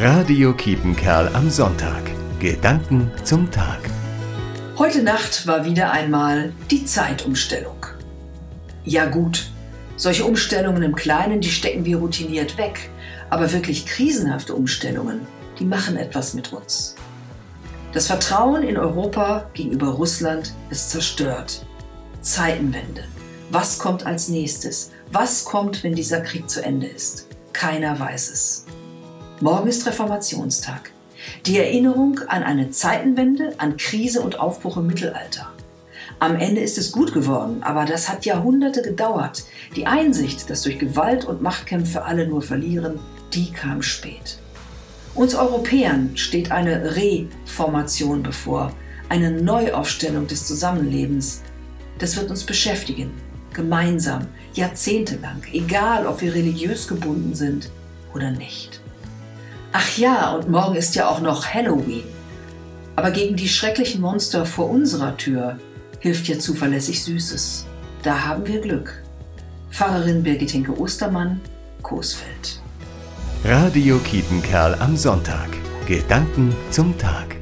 Radio Kiepenkerl am Sonntag. Gedanken zum Tag. Heute Nacht war wieder einmal die Zeitumstellung. Ja gut, solche Umstellungen im Kleinen, die stecken wir routiniert weg. Aber wirklich krisenhafte Umstellungen, die machen etwas mit uns. Das Vertrauen in Europa gegenüber Russland ist zerstört. Zeitenwende. Was kommt als nächstes? Was kommt, wenn dieser Krieg zu Ende ist? Keiner weiß es. Morgen ist Reformationstag. Die Erinnerung an eine Zeitenwende, an Krise und Aufbruch im Mittelalter. Am Ende ist es gut geworden, aber das hat Jahrhunderte gedauert. Die Einsicht, dass durch Gewalt und Machtkämpfe alle nur verlieren, die kam spät. Uns Europäern steht eine Reformation bevor, eine Neuaufstellung des Zusammenlebens. Das wird uns beschäftigen, gemeinsam, jahrzehntelang, egal ob wir religiös gebunden sind oder nicht. Ach ja, und morgen ist ja auch noch Halloween. Aber gegen die schrecklichen Monster vor unserer Tür hilft ja zuverlässig Süßes. Da haben wir Glück. Pfarrerin Birgit Hinke Ostermann, Coesfeld. Radio Kiepenkerl am Sonntag. Gedanken zum Tag.